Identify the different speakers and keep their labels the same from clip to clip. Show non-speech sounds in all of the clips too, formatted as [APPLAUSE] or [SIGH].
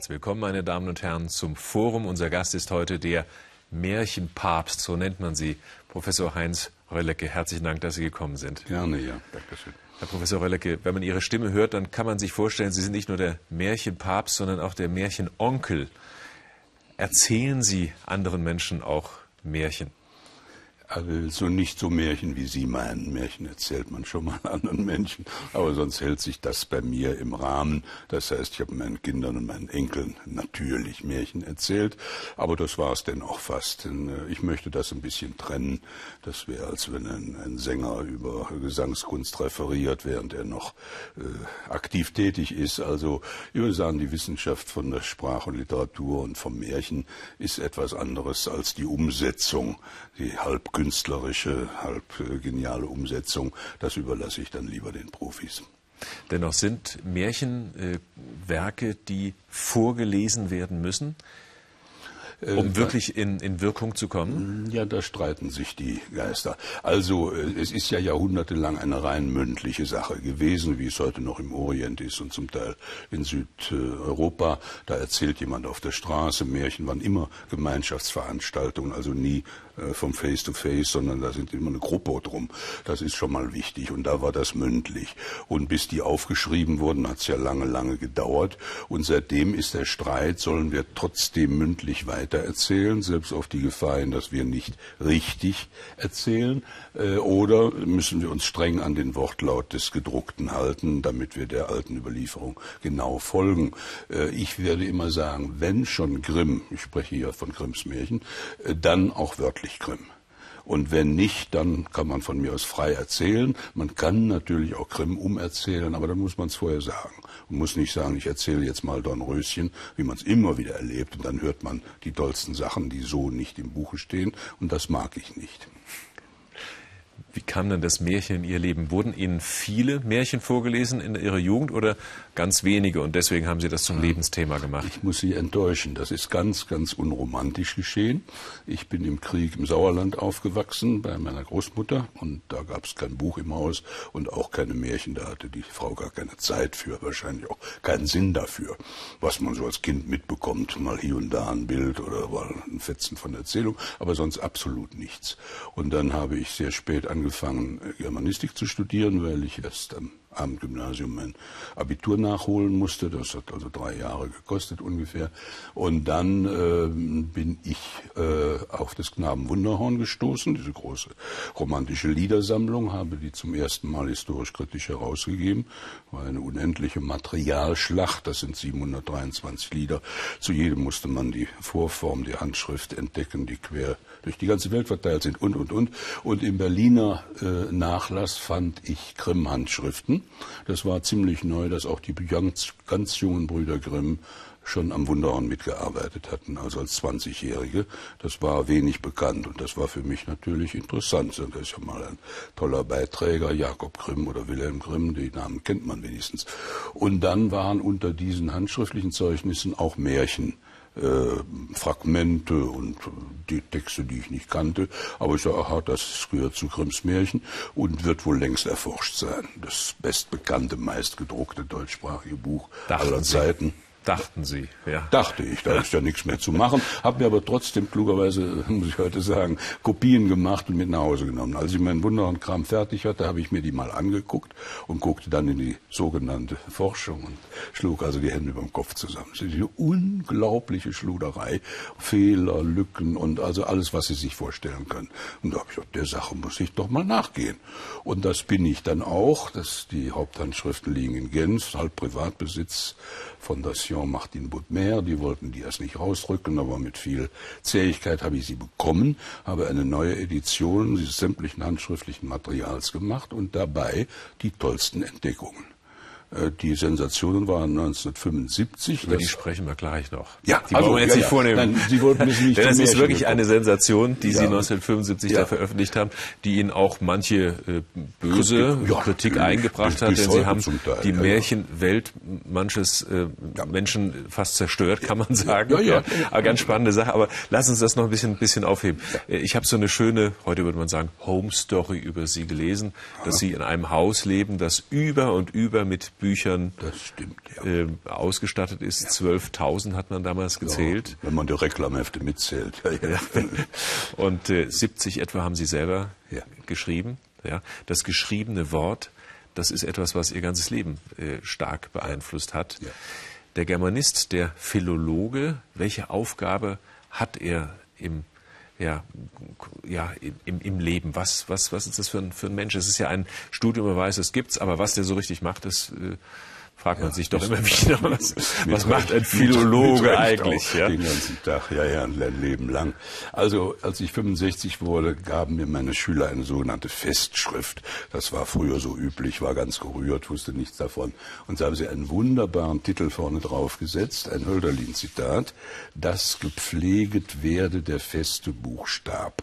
Speaker 1: Herzlich willkommen, meine Damen und Herren, zum Forum. Unser Gast ist heute der Märchenpapst, so nennt man Sie, Professor Heinz Röllecke. Herzlichen Dank, dass Sie gekommen sind.
Speaker 2: Gerne, ja. Dankeschön.
Speaker 1: Herr Professor Röllecke, wenn man Ihre Stimme hört, dann kann man sich vorstellen, Sie sind nicht nur der Märchenpapst, sondern auch der Märchenonkel. Erzählen Sie anderen Menschen auch Märchen?
Speaker 2: Also nicht so Märchen, wie Sie meinen. Märchen erzählt man schon mal [LAUGHS] anderen Menschen, aber sonst hält sich das bei mir im Rahmen. Das heißt, ich habe meinen Kindern und meinen Enkeln natürlich Märchen erzählt, aber das war es denn auch fast. Äh, ich möchte das ein bisschen trennen. Das wäre, als wenn ein, ein, Sänger über Gesangskunst referiert, während er noch äh, aktiv tätig ist. Also ich würde sagen, die Wissenschaft von der Sprache und Literatur und vom Märchen ist etwas anderes als die Umsetzung, die halb künstlerische, halb äh, geniale Umsetzung, das überlasse ich dann lieber den Profis.
Speaker 1: Dennoch sind Märchenwerke, äh, die vorgelesen werden müssen, um wirklich in, in Wirkung zu kommen?
Speaker 2: Ja, da streiten sich die Geister. Also es ist ja jahrhundertelang eine rein mündliche Sache gewesen, wie es heute noch im Orient ist und zum Teil in Südeuropa. Da erzählt jemand auf der Straße Märchen, waren immer Gemeinschaftsveranstaltungen, also nie äh, vom Face-to-Face, -face, sondern da sind immer eine Gruppe drum. Das ist schon mal wichtig. Und da war das mündlich. Und bis die aufgeschrieben wurden, hat es ja lange, lange gedauert. Und seitdem ist der Streit, sollen wir trotzdem mündlich weitererzählen, selbst auf die Gefahr hin, dass wir nicht richtig erzählen, äh, oder müssen wir uns streng an den Wortlaut des Gedruckten halten, damit wir der alten Überlieferung genau folgen. Äh, ich werde immer sagen, wenn schon Grimm, ich spreche hier von Grimms Märchen, dann auch wörtlich Grimm. Und wenn nicht, dann kann man von mir aus frei erzählen. Man kann natürlich auch Grimm umerzählen, aber dann muss man es vorher sagen. Man muss nicht sagen, ich erzähle jetzt mal Dornröschen, wie man es immer wieder erlebt, und dann hört man die tollsten Sachen, die so nicht im Buche stehen, und das mag ich nicht.
Speaker 1: Wie kam denn das Märchen in Ihr Leben? Wurden Ihnen viele Märchen vorgelesen in Ihrer Jugend oder ganz wenige und deswegen haben Sie das zum Lebensthema gemacht?
Speaker 2: Ich muss Sie enttäuschen. Das ist ganz, ganz unromantisch geschehen. Ich bin im Krieg im Sauerland aufgewachsen bei meiner Großmutter und da gab es kein Buch im Haus und auch keine Märchen. Da hatte die Frau gar keine Zeit für, wahrscheinlich auch keinen Sinn dafür. Was man so als Kind mitbekommt, mal hier und da ein Bild oder mal ein Fetzen von Erzählung, aber sonst absolut nichts. Und dann habe ich sehr spät angefangen, angefangen, Germanistik zu studieren, weil ich erst am Abendgymnasium mein Abitur nachholen musste. Das hat also drei Jahre gekostet ungefähr. Und dann äh, bin ich äh, auf das Knaben Wunderhorn gestoßen, diese große romantische Liedersammlung, habe die zum ersten Mal historisch-kritisch herausgegeben. War eine unendliche Materialschlacht, das sind 723 Lieder. Zu jedem musste man die Vorform, die Handschrift entdecken, die quer durch die ganze Welt verteilt sind und, und, und. Und im Berliner äh, Nachlass fand ich Grimm-Handschriften das war ziemlich neu, dass auch die ganz, ganz jungen Brüder Grimm schon am Wunderhorn mitgearbeitet hatten, also als 20-Jährige. Das war wenig bekannt und das war für mich natürlich interessant. Das ist ja mal ein toller Beiträger, Jakob Grimm oder Wilhelm Grimm, die Namen kennt man wenigstens. Und dann waren unter diesen handschriftlichen Zeugnissen auch Märchen äh, Fragmente und die Texte, die ich nicht kannte. Aber ich sage, aha, das gehört zu Grimms Märchen und wird wohl längst erforscht sein. Das bestbekannte, meistgedruckte deutschsprachige Buch Dachten aller Zeiten.
Speaker 1: Dachten Sie,
Speaker 2: ja. Dachte ich, da ist ja nichts mehr zu machen. Habe mir aber trotzdem klugerweise, [LAUGHS] muss ich heute sagen, Kopien gemacht und mit nach Hause genommen. Als ich meinen Wunderhorn-Kram fertig hatte, habe ich mir die mal angeguckt und guckte dann in die sogenannte Forschung und schlug also die Hände über dem Kopf zusammen. Das ist eine unglaubliche Schluderei, Fehler, Lücken und also alles, was Sie sich vorstellen können. Und da habe ich gedacht, der Sache muss ich doch mal nachgehen. Und das bin ich dann auch. Das, die Haupthandschriften liegen in Genf, halb Privatbesitz Fondation Martin Boudmer, die wollten die erst nicht rausrücken, aber mit viel Zähigkeit habe ich sie bekommen, habe eine neue Edition dieses sämtlichen handschriftlichen Materials gemacht und dabei die tollsten Entdeckungen. Äh, die Sensationen waren 1975.
Speaker 1: Über die sprechen wir gleich noch.
Speaker 2: Ja,
Speaker 1: die also, wollen wir jetzt ja, nicht vornehmen. Nein,
Speaker 2: Sie wollten mich nicht [LAUGHS]
Speaker 1: Denn es ist wirklich bekommen. eine Sensation, die ja. Sie 1975 ja. da veröffentlicht haben, die Ihnen auch manche äh, böse Kritik, Kritik eingebracht hat, denn Sie haben die Märchenwelt manches äh, Menschen fast zerstört, kann man sagen. Ja, ja, Aber ganz spannende Sache. Aber lass uns das noch ein bisschen, ein bisschen aufheben. Äh, ich habe so eine schöne, heute würde man sagen, Home Story über Sie gelesen, dass Sie in einem Haus leben, das über und über mit Büchern
Speaker 2: stimmt,
Speaker 1: ja. äh, ausgestattet ist. Ja. 12.000 hat man damals gezählt.
Speaker 2: Ja, wenn man die Reklamhefte mitzählt. [LAUGHS]
Speaker 1: Und äh, 70 etwa haben Sie selber geschrieben. Ja. Das geschriebene Wort, das ist etwas, was Ihr ganzes Leben äh, stark beeinflusst hat. Der Germanist, der Philologe, welche Aufgabe hat er im ja, ja, im, im Leben. Was, was, was ist das für ein, für ein Mensch? Es ist ja ein Studium, man weiß, es gibt's, aber was der so richtig macht, das äh, fragt man sich doch immer wieder, [LAUGHS] was, was macht ein Philologe eigentlich?
Speaker 2: Ja? Den ganzen Tag, ja, ja, ein Leben lang. Also, als ich 65 wurde, gaben mir meine Schüler eine sogenannte Festschrift. Das war früher so üblich, war ganz gerührt, wusste nichts davon. Und da haben sie einen wunderbaren Titel vorne drauf gesetzt, ein Hölderlin-Zitat, das gepfleget werde der feste Buchstab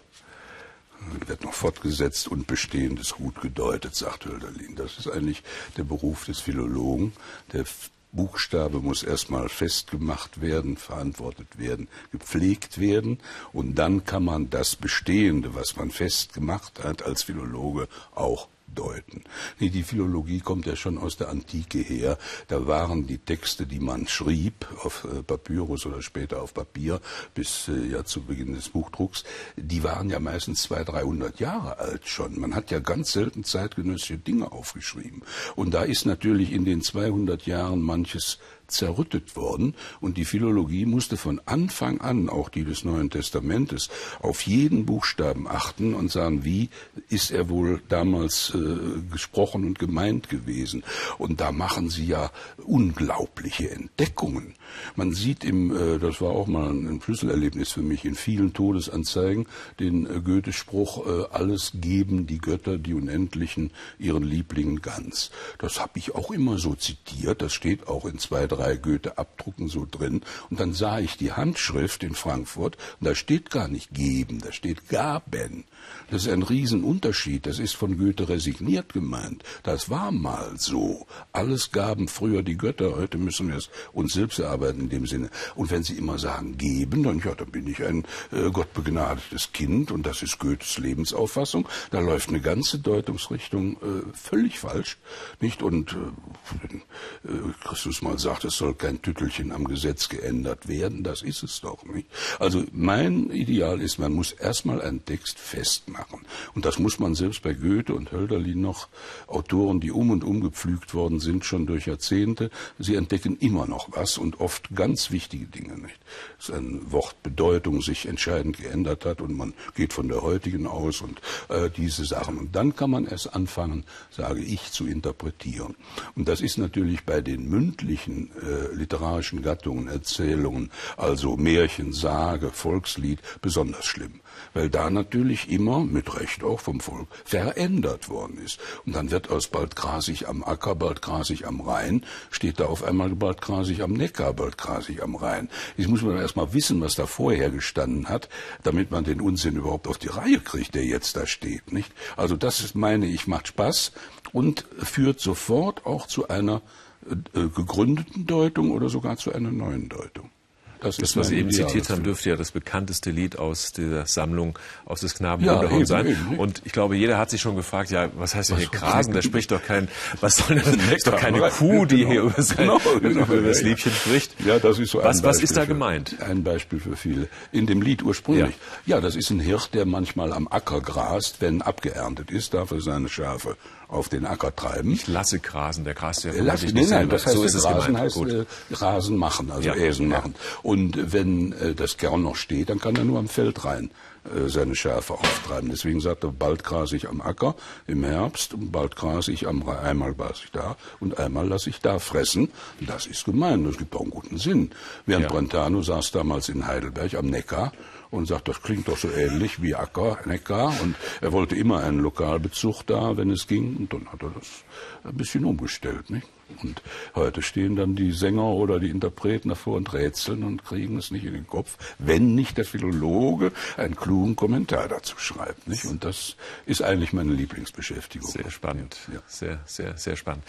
Speaker 2: wird noch fortgesetzt und Bestehendes gut gedeutet, sagt Hölderlin. Das ist eigentlich der Beruf des Philologen. Der Buchstabe muss erstmal festgemacht werden, verantwortet werden, gepflegt werden und dann kann man das Bestehende, was man festgemacht hat, als Philologe auch deuten. Nee, die Philologie kommt ja schon aus der Antike her. Da waren die Texte, die man schrieb, auf äh, Papyrus oder später auf Papier, bis äh, ja zu Beginn des Buchdrucks, die waren ja meistens zwei, dreihundert Jahre alt schon. Man hat ja ganz selten zeitgenössische Dinge aufgeschrieben. Und da ist natürlich in den 200 Jahren manches zerrüttet worden und die Philologie musste von Anfang an, auch die des Neuen Testamentes, auf jeden Buchstaben achten und sagen, wie ist er wohl damals äh, gesprochen und gemeint gewesen. Und da machen sie ja unglaubliche Entdeckungen. Man sieht im, äh, das war auch mal ein Schlüsselerlebnis für mich, in vielen Todesanzeigen den äh, Goethe-Spruch, äh, alles geben die Götter, die Unendlichen, ihren Lieblingen ganz. Das habe ich auch immer so zitiert, das steht auch in zwei, drei Goethe-Abdrucken so drin. Und dann sah ich die Handschrift in Frankfurt und da steht gar nicht geben, da steht gaben. Das ist ein Riesenunterschied. Das ist von Goethe resigniert gemeint. Das war mal so. Alles gaben früher die Götter, heute müssen wir es uns selbst erarbeiten in dem Sinne. Und wenn Sie immer sagen geben, dann ja, dann bin ich ein äh, gottbegnadetes Kind und das ist Goethes Lebensauffassung. Da läuft eine ganze Deutungsrichtung äh, völlig falsch, nicht? Und äh, äh, Christus mal sagt, es soll kein Tüttelchen am Gesetz geändert werden. Das ist es doch nicht. Also mein Ideal ist, man muss erstmal einen Text festmachen. Und das muss man selbst bei Goethe und Hölderlin noch, Autoren, die um und um gepflügt worden sind, schon durch Jahrzehnte. Sie entdecken immer noch was und oft ganz wichtige Dinge, nicht? Dass ein Wort Bedeutung sich entscheidend geändert hat und man geht von der heutigen aus und äh, diese Sachen. Und dann kann man erst anfangen, sage ich, zu interpretieren. Und das ist natürlich bei den mündlichen äh, literarischen Gattungen, Erzählungen, also Märchen, Sage, Volkslied, besonders schlimm. Weil da natürlich immer, mit Recht auch vom Volk, verändert worden ist. Und dann wird aus bald grasig am Acker, bald grasig am Rhein, steht da auf einmal bald grasig am Neckar, bald grasig am Rhein. Jetzt muss man erstmal wissen, was da vorher gestanden hat, damit man den Unsinn überhaupt auf die Reihe kriegt, der jetzt da steht, nicht? Also das ist, meine ich, macht Spaß und führt sofort auch zu einer äh, gegründeten Deutung oder sogar zu einer neuen Deutung.
Speaker 1: Das, das was Sie eben zitiert haben, dürfte ja das bekannteste Lied aus dieser Sammlung aus des Knaben ja, sein. Eben, und ich glaube, jeder hat sich schon gefragt, ja, was heißt denn hier Krasen? Da spricht doch kein, was soll denn, das ist doch keine Kuh, die genau. hier über, sein, genau, [LAUGHS] genau, über das Liedchen spricht.
Speaker 2: Ja, das ist so ein
Speaker 1: was, was ist da für, gemeint?
Speaker 2: Ein Beispiel für viele. In dem Lied ursprünglich. Ja. ja, das ist ein Hirt, der manchmal am Acker grast, wenn abgeerntet ist, darf er seine Schafe auf den Acker treiben.
Speaker 1: Ich lasse grasen, der grast ja
Speaker 2: Lass, nein, nein, das heißt, so ist Grasen heißt äh, Rasen machen, also ja, Äsen machen. Und wenn äh, das Gern noch steht, dann kann er nur am Feld rein äh, seine Schafe auftreiben. Deswegen sagt er, bald grase ich am Acker im Herbst und bald grase ich am einmal grase ich da und einmal lasse ich da fressen. Das ist gemein, das gibt auch einen guten Sinn. Während ja. Brentano saß damals in Heidelberg am Neckar und sagt, das klingt doch so ähnlich wie Acker, Neckar. Und er wollte immer einen Lokalbezug da, wenn es ging. Und dann hat er das ein bisschen umgestellt. Nicht? Und heute stehen dann die Sänger oder die Interpreten davor und rätseln und kriegen es nicht in den Kopf, wenn nicht der Philologe, ein kluger klugen Kommentar dazu schreibt. Nicht? Und das ist eigentlich meine Lieblingsbeschäftigung.
Speaker 1: Sehr spannend. Ja. Sehr, sehr, sehr spannend.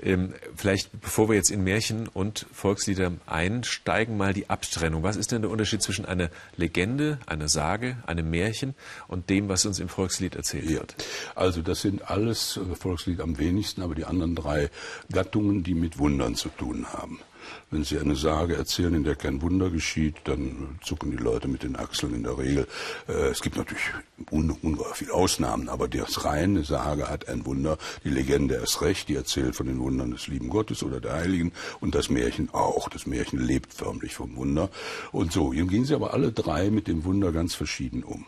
Speaker 1: Ähm, vielleicht, bevor wir jetzt in Märchen und Volkslieder einsteigen, mal die Abtrennung. Was ist denn der Unterschied zwischen einer Legende, einer Sage, einem Märchen und dem, was uns im Volkslied erzählt ja. wird?
Speaker 2: Also das sind alles äh, Volkslied am wenigsten, aber die anderen drei Gattungen, die mit Wundern zu tun haben. Wenn Sie eine Sage erzählen, in der kein Wunder geschieht, dann zucken die Leute mit den Achseln in der Regel. Äh, es gibt natürlich ungeheuer viele Ausnahmen, aber das reine Sage hat ein Wunder. Die Legende ist recht, die erzählt von den Wundern des lieben Gottes oder der Heiligen und das Märchen auch. Das Märchen lebt förmlich vom Wunder. Und so, hier gehen sie aber alle drei mit dem Wunder ganz verschieden um.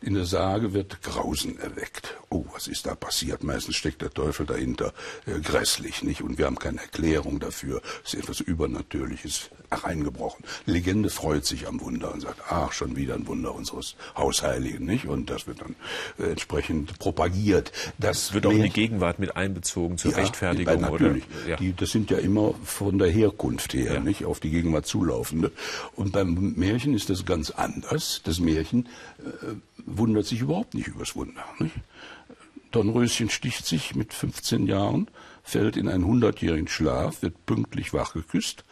Speaker 2: In der Sage wird Grausen erweckt. Oh, was ist da passiert? Meistens steckt der Teufel dahinter. Äh, grässlich, nicht? Und wir haben keine Erklärung dafür. Es ist etwas Übernatürliches reingebrochen. Legende freut sich am Wunder und sagt, ach, schon wieder ein Wunder unseres Hausheiligen, nicht? Und das wird dann äh, entsprechend propagiert.
Speaker 1: Das wird auch in die Gegenwart mit einbezogen zur ja, Rechtfertigung,
Speaker 2: natürlich.
Speaker 1: oder?
Speaker 2: Ja. Die, das sind ja immer von der Herkunft her, ja. nicht? Auf die Gegenwart zulaufende. Und beim Märchen ist das ganz anders. Das Märchen äh, wundert sich überhaupt nicht übers Wunder. Nicht? Dornröschen sticht sich mit 15 Jahren, fällt in einen hundertjährigen Schlaf, wird pünktlich wachgeküsst,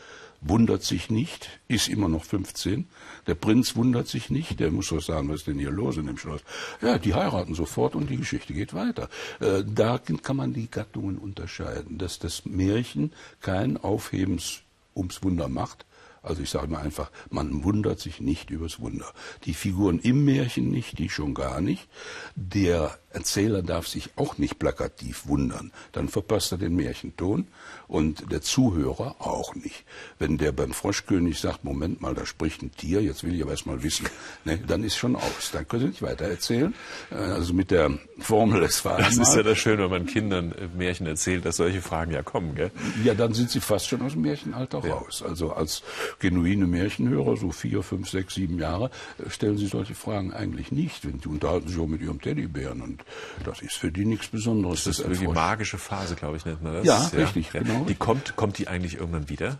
Speaker 2: wundert sich nicht, ist immer noch 15. Der Prinz wundert sich nicht, der muss doch sagen, was ist denn hier los in dem Schloss? Ja, die heiraten sofort und die Geschichte geht weiter. Äh, da kann man die Gattungen unterscheiden, dass das Märchen kein Aufhebens ums Wunder macht, also ich sage mal einfach, man wundert sich nicht übers Wunder. Die Figuren im Märchen nicht, die schon gar nicht. Der Erzähler darf sich auch nicht plakativ wundern. Dann verpasst er den Märchenton und der Zuhörer auch nicht. Wenn der beim Froschkönig sagt, Moment mal, da spricht ein Tier, jetzt will ich aber erst mal wissen, ne, dann ist schon aus. Dann können Sie nicht weiter erzählen. Äh, also mit der Formel, es war
Speaker 1: Das einmal. ist ja das Schöne, wenn man Kindern Märchen erzählt, dass solche Fragen ja kommen, gell?
Speaker 2: Ja, dann sind sie fast schon aus dem Märchenalter ja. raus. Also als genuine Märchenhörer, so vier, fünf, sechs, sieben Jahre, äh, stellen sie solche Fragen eigentlich nicht. Wenn die unterhalten sich auch mit ihrem Teddybären und das ist für die nichts Besonderes.
Speaker 1: Das ist die magische Phase, glaube ich, nennt man das.
Speaker 2: Ja, ja richtig, ja. genau.
Speaker 1: Die kommt, kommt die eigentlich irgendwann wieder?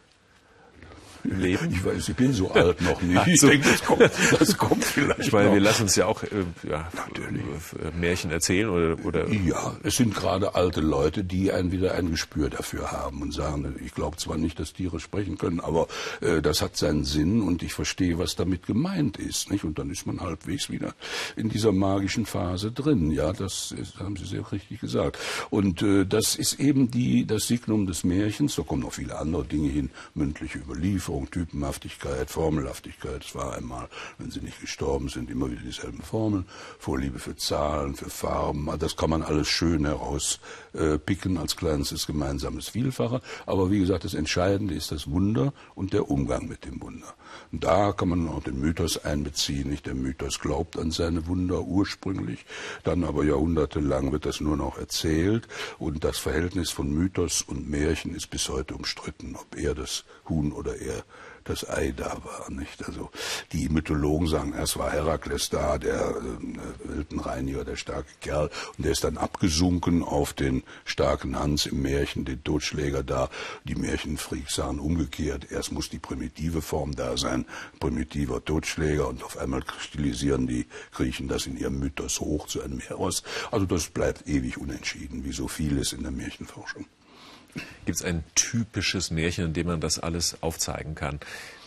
Speaker 2: Leben? Ich weiß, ich bin so [LAUGHS] alt noch nicht. Ich so. denke, das kommt, das kommt vielleicht.
Speaker 1: Ich meine, noch. wir lassen uns ja auch äh, ja, Natürlich. Äh, Märchen erzählen oder, oder.
Speaker 2: Ja, es sind gerade alte Leute, die ein, wieder ein Gespür dafür haben und sagen, ich glaube zwar nicht, dass Tiere sprechen können, aber äh, das hat seinen Sinn und ich verstehe, was damit gemeint ist. Nicht? Und dann ist man halbwegs wieder in dieser magischen Phase drin. Ja, das ist, haben Sie sehr richtig gesagt. Und äh, das ist eben die, das Signum des Märchens. Da kommen noch viele andere Dinge hin, mündliche Überlieferung Verzögerung, Typenhaftigkeit, Formelhaftigkeit. Es war einmal, wenn sie nicht gestorben sind, immer wieder dieselben Formeln. Vorliebe für Zahlen, für Farben. Das kann man alles schön herauspicken als kleinstes gemeinsames Vielfache. Aber wie gesagt, das Entscheidende ist das Wunder und der Umgang mit dem Wunder. Und da kann man auch den Mythos einbeziehen. Nicht der Mythos glaubt an seine Wunder ursprünglich, dann aber jahrhundertelang wird das nur noch erzählt und das Verhältnis von Mythos und Märchen ist bis heute umstritten, ob er das Huhn oder er das Ei da war. Nicht? Also die Mythologen sagen, erst war Herakles da, der äh, Weltenreiniger, der starke Kerl, und der ist dann abgesunken auf den starken Hans im Märchen, den Totschläger da. Die Märchenfreaks sagen umgekehrt, erst muss die primitive Form da sein, primitiver Totschläger, und auf einmal stilisieren die Griechen das in ihrem Mythos hoch zu einem Heros. Also das bleibt ewig unentschieden, wie so vieles in der Märchenforschung.
Speaker 1: Gibt es ein typisches Märchen, in dem man das alles aufzeigen kann,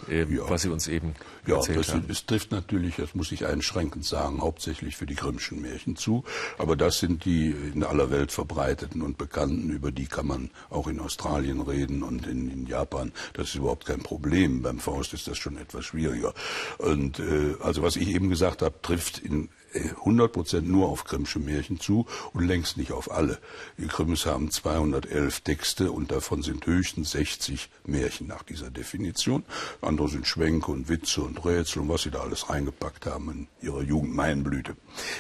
Speaker 1: äh, ja. was Sie uns eben ja, erzählt
Speaker 2: das,
Speaker 1: haben?
Speaker 2: Es trifft natürlich, das muss ich einschränkend sagen, hauptsächlich für die Grimmschen Märchen zu. Aber das sind die in aller Welt verbreiteten und bekannten, über die kann man auch in Australien reden und in, in Japan. Das ist überhaupt kein Problem. Beim Faust ist das schon etwas schwieriger. Und äh, also was ich eben gesagt habe, trifft in 100 Prozent nur auf Grimmsche Märchen zu und längst nicht auf alle. Die Grimms haben 211 Texte und davon sind höchstens 60 Märchen nach dieser Definition. Andere sind Schwänke und Witze und Rätsel und was sie da alles reingepackt haben in ihrer Jugendmeinblüte.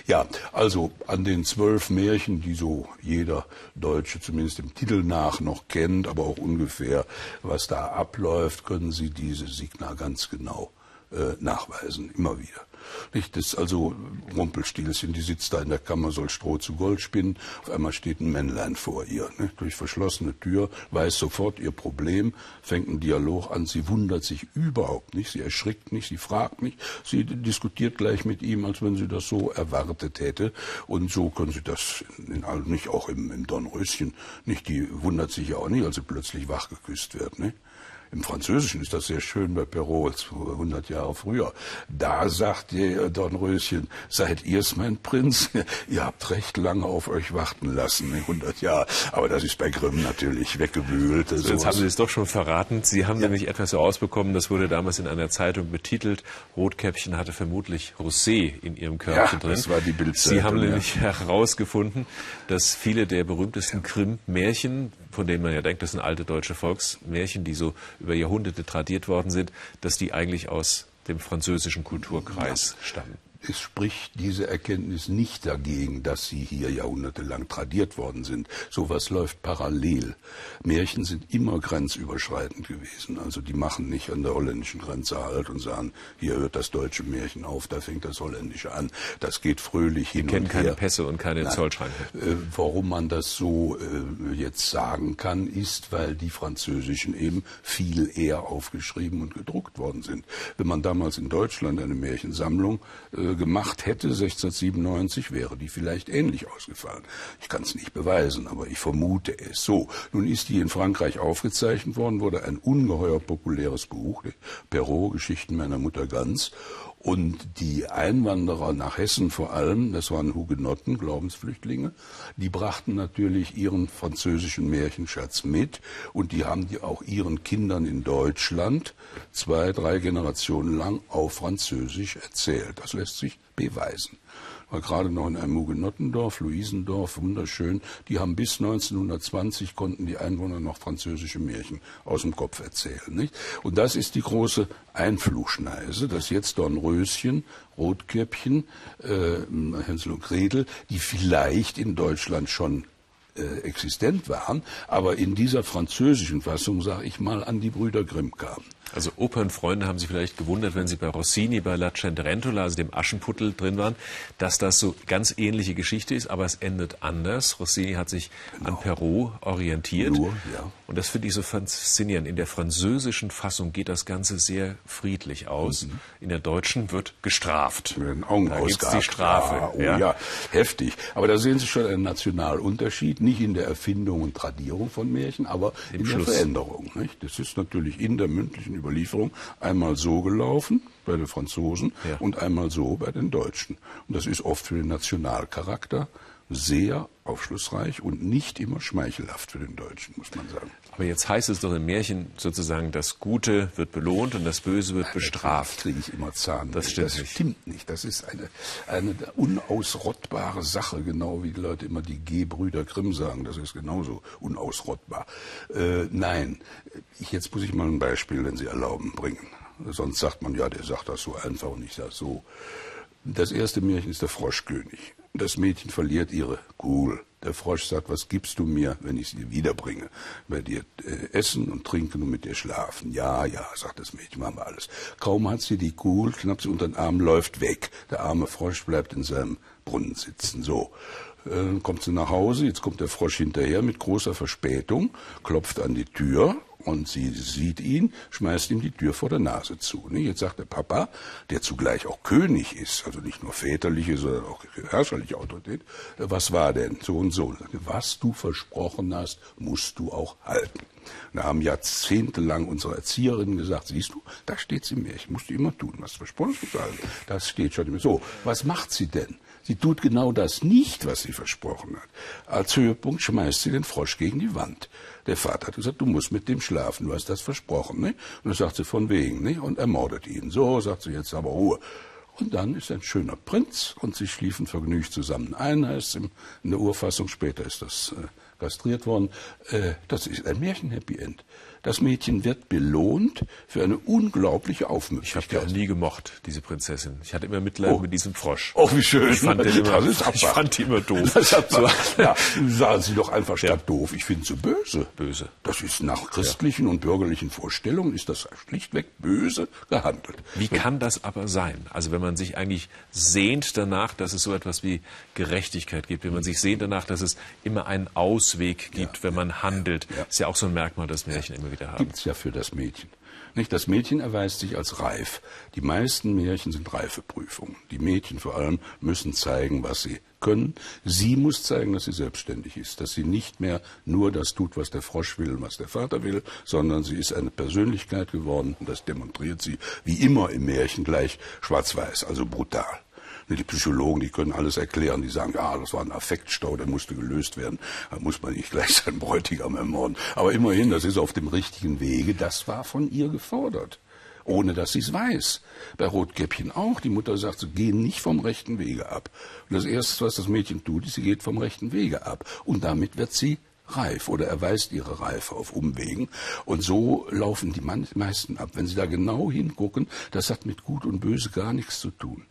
Speaker 2: Ja, also an den zwölf Märchen, die so jeder Deutsche zumindest im Titel nach noch kennt, aber auch ungefähr, was da abläuft, können Sie diese Signa ganz genau äh, nachweisen, immer wieder. Nicht? Das also Rumpelstilzchen, die sitzt da in der Kammer, soll Stroh zu Gold spinnen. Auf einmal steht ein Männlein vor ihr. Nicht? Durch verschlossene Tür, weiß sofort ihr Problem, fängt einen Dialog an. Sie wundert sich überhaupt nicht, sie erschrickt nicht, sie fragt nicht. Sie diskutiert gleich mit ihm, als wenn sie das so erwartet hätte. Und so können sie das in, in, nicht auch im, im Dornröschen. Nicht? Die wundert sich ja auch nicht, als sie plötzlich wach geküsst wird. Nicht? Im Französischen ist das sehr schön bei Perrault, 100 Jahre früher. Da sagt der Dornröschen, seid ihr's, mein Prinz? [LAUGHS] Ihr habt recht lange auf euch warten lassen, 100 Jahre. Aber das ist bei Grimm natürlich weggebühlt.
Speaker 1: Also jetzt haben Sie es doch schon verraten. Sie haben ja. nämlich etwas herausbekommen, das wurde damals in einer Zeitung betitelt. Rotkäppchen hatte vermutlich Rosé in ihrem Körbchen ja, drin.
Speaker 2: das war die Bildzeitung.
Speaker 1: Sie haben nämlich [LAUGHS] herausgefunden, dass viele der berühmtesten Grimm-Märchen, von denen man ja denkt, das sind alte deutsche Volksmärchen, die so über Jahrhunderte tradiert worden sind, dass die eigentlich aus dem französischen Kulturkreis stammen
Speaker 2: es spricht diese Erkenntnis nicht dagegen, dass sie hier jahrhundertelang tradiert worden sind. Sowas läuft parallel. Märchen sind immer grenzüberschreitend gewesen. Also die machen nicht an der holländischen Grenze halt und sagen, hier hört das deutsche Märchen auf, da fängt das holländische an. Das geht fröhlich hin
Speaker 1: die kennen keine Pässe und keine Nein. Zollschranke.
Speaker 2: Äh, warum man das so äh, jetzt sagen kann, ist, weil die französischen eben viel eher aufgeschrieben und gedruckt worden sind. Wenn man damals in Deutschland eine Märchensammlung äh, gemacht hätte, 1697, wäre die vielleicht ähnlich ausgefallen. Ich kann es nicht beweisen, aber ich vermute es so. Nun ist die in Frankreich aufgezeichnet worden, wurde ein ungeheuer populäres Buch, Perrault, Geschichten meiner Mutter Ganz. Und die Einwanderer nach Hessen vor allem, das waren Hugenotten, Glaubensflüchtlinge, die brachten natürlich ihren französischen Märchenschatz mit und die haben die auch ihren Kindern in Deutschland zwei, drei Generationen lang auf Französisch erzählt. Das lässt sich beweisen war gerade noch in einem Hugenottendorf, Luisendorf, wunderschön. Die haben bis 1920 konnten die Einwohner noch französische Märchen aus dem Kopf erzählen. Nicht? Und das ist die große Einflugschneise, dass jetzt Dornröschen, Rotkäppchen, äh, Hänsel und Gretel, die vielleicht in Deutschland schon äh, existent waren, aber in dieser französischen Fassung, sage ich mal, an die Brüder Grimm kamen.
Speaker 1: Also Opernfreunde haben sich vielleicht gewundert, wenn sie bei Rossini, bei La Centerentola, also dem Aschenputtel drin waren, dass das so ganz ähnliche Geschichte ist, aber es endet anders. Rossini hat sich genau. an Perrault orientiert. Nur, ja. Und das finde ich so faszinierend. In der französischen Fassung geht das Ganze sehr friedlich aus. Mhm. In der deutschen wird gestraft.
Speaker 2: Augen da
Speaker 1: gibt's die Strafe.
Speaker 2: Ja, oh ja. ja, heftig. Aber da sehen Sie schon einen Nationalunterschied, nicht in der Erfindung und Tradierung von Märchen, aber Im in Schluss. der Veränderung. Nicht? Das ist natürlich in der mündlichen Überlieferung einmal so gelaufen bei den Franzosen ja. und einmal so bei den Deutschen. Und das ist oft für den Nationalcharakter sehr aufschlussreich und nicht immer schmeichelhaft für den Deutschen, muss man sagen.
Speaker 1: Aber jetzt heißt es doch im Märchen sozusagen, das Gute wird belohnt und das Böse wird bestraft.
Speaker 2: Das kriege ich immer Zahn.
Speaker 1: Das stimmt,
Speaker 2: das
Speaker 1: nicht.
Speaker 2: stimmt nicht. Das ist eine, eine unausrottbare Sache, genau wie die Leute immer die G-Brüder Grimm sagen. Das ist genauso unausrottbar. Äh, nein, ich, jetzt muss ich mal ein Beispiel, wenn Sie erlauben, bringen. Sonst sagt man, ja, der sagt das so einfach und ich sage so. Das erste Märchen ist der Froschkönig. Das Mädchen verliert ihre Kugel. Der Frosch sagt, was gibst du mir, wenn ich sie wiederbringe? Bei dir äh, essen und trinken und mit dir schlafen. Ja, ja, sagt das Mädchen, machen wir alles. Kaum hat sie die Kugel, knappt sie unter den Arm, läuft weg. Der arme Frosch bleibt in seinem Brunnen sitzen. So. Äh, kommt sie nach Hause, jetzt kommt der Frosch hinterher mit großer Verspätung, klopft an die Tür und sie sieht ihn, schmeißt ihm die Tür vor der Nase zu. Jetzt sagt der Papa, der zugleich auch König ist, also nicht nur väterliche, sondern auch herrscherliche Autorität, was war denn so und so? Was du versprochen hast, musst du auch halten. Da haben jahrzehntelang unsere Erzieherinnen gesagt, siehst du, da steht's im Märchen, musst du immer tun, was versprochen hast. Das steht schon immer. So, was macht sie denn? Sie tut genau das nicht, was sie versprochen hat. Als Höhepunkt schmeißt sie den Frosch gegen die Wand. Der Vater hat gesagt, du musst mit dem schlafen, du hast das versprochen. Ne? Und dann sagt sie, von wegen, ne? und ermordet ihn. So, sagt sie jetzt aber Ruhe. Und dann ist ein schöner Prinz und sie schliefen vergnügt zusammen ein, heißt in der Urfassung, später ist das äh, kastriert worden. Äh, das ist ein Märchen-Happy End. Das Mädchen wird belohnt für eine unglaubliche Aufmerksamkeit.
Speaker 1: Ich habe die auch nie gemocht, diese Prinzessin. Ich hatte immer Mitleid oh. mit diesem Frosch.
Speaker 2: Oh, wie schön.
Speaker 1: Ich fand, den immer, ich fand die immer doof. [LAUGHS]
Speaker 2: so, ja, sagen Sie doch einfach statt ja. doof. Ich finde sie böse.
Speaker 1: Böse.
Speaker 2: Das ist nach christlichen ja. und bürgerlichen Vorstellungen ist das schlichtweg böse gehandelt.
Speaker 1: Wie kann das aber sein? Also wenn man sich eigentlich sehnt danach, dass es so etwas wie Gerechtigkeit gibt, wenn man sich sehnt danach, dass es immer einen Ausweg gibt, ja. wenn man handelt, ist ja auch so ein Merkmal des Märchen immer wieder haben.
Speaker 2: Gibt es ja für das Mädchen. Nicht? Das Mädchen erweist sich als reif. Die meisten Märchen sind Reifeprüfungen. Die Mädchen vor allem müssen zeigen, was sie können. Sie muss zeigen, dass sie selbstständig ist, dass sie nicht mehr nur das tut, was der Frosch will und was der Vater will, sondern sie ist eine Persönlichkeit geworden und das demonstriert sie wie immer im Märchen gleich schwarz-weiß, also brutal. Die Psychologen, die können alles erklären. Die sagen, ja, das war ein Affektstau, der musste gelöst werden. Da muss man nicht gleich seinen Bräutigam ermorden. Aber immerhin, das ist auf dem richtigen Wege. Das war von ihr gefordert ohne dass sie es weiß. Bei Rotkäppchen auch. Die Mutter sagt, sie gehen nicht vom rechten Wege ab. Und das Erste, was das Mädchen tut, ist, sie geht vom rechten Wege ab. Und damit wird sie reif oder erweist ihre Reife auf Umwegen. Und so laufen die meisten ab. Wenn Sie da genau hingucken, das hat mit Gut und Böse gar nichts zu tun.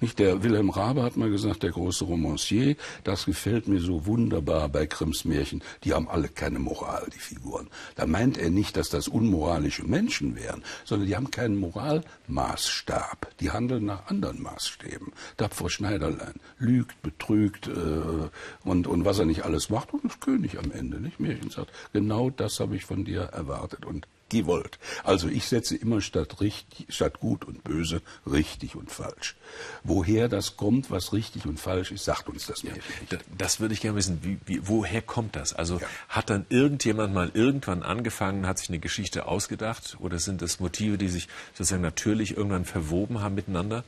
Speaker 2: Nicht der Wilhelm Rabe hat mal gesagt, der große Romancier, das gefällt mir so wunderbar bei Grimms Märchen, die haben alle keine Moral, die Figuren. Da meint er nicht, dass das unmoralische Menschen wären, sondern die haben keinen Moralmaßstab. Die handeln nach anderen Maßstäben. Tapfer Schneiderlein lügt, betrügt äh, und, und was er nicht alles macht und ist König am Ende. Nicht? Märchen sagt, genau das habe ich von dir erwartet und gewollt. Also ich setze immer statt, richtig, statt gut und böse richtig und falsch. Woher das kommt, was richtig und falsch ist, sagt uns das
Speaker 1: ja, nicht. Das würde ich gerne wissen. Wie, wie, woher kommt das? Also ja. hat dann irgendjemand mal irgendwann angefangen, hat sich eine Geschichte ausgedacht oder sind das Motive, die sich sozusagen natürlich irgendwann verwoben haben miteinander?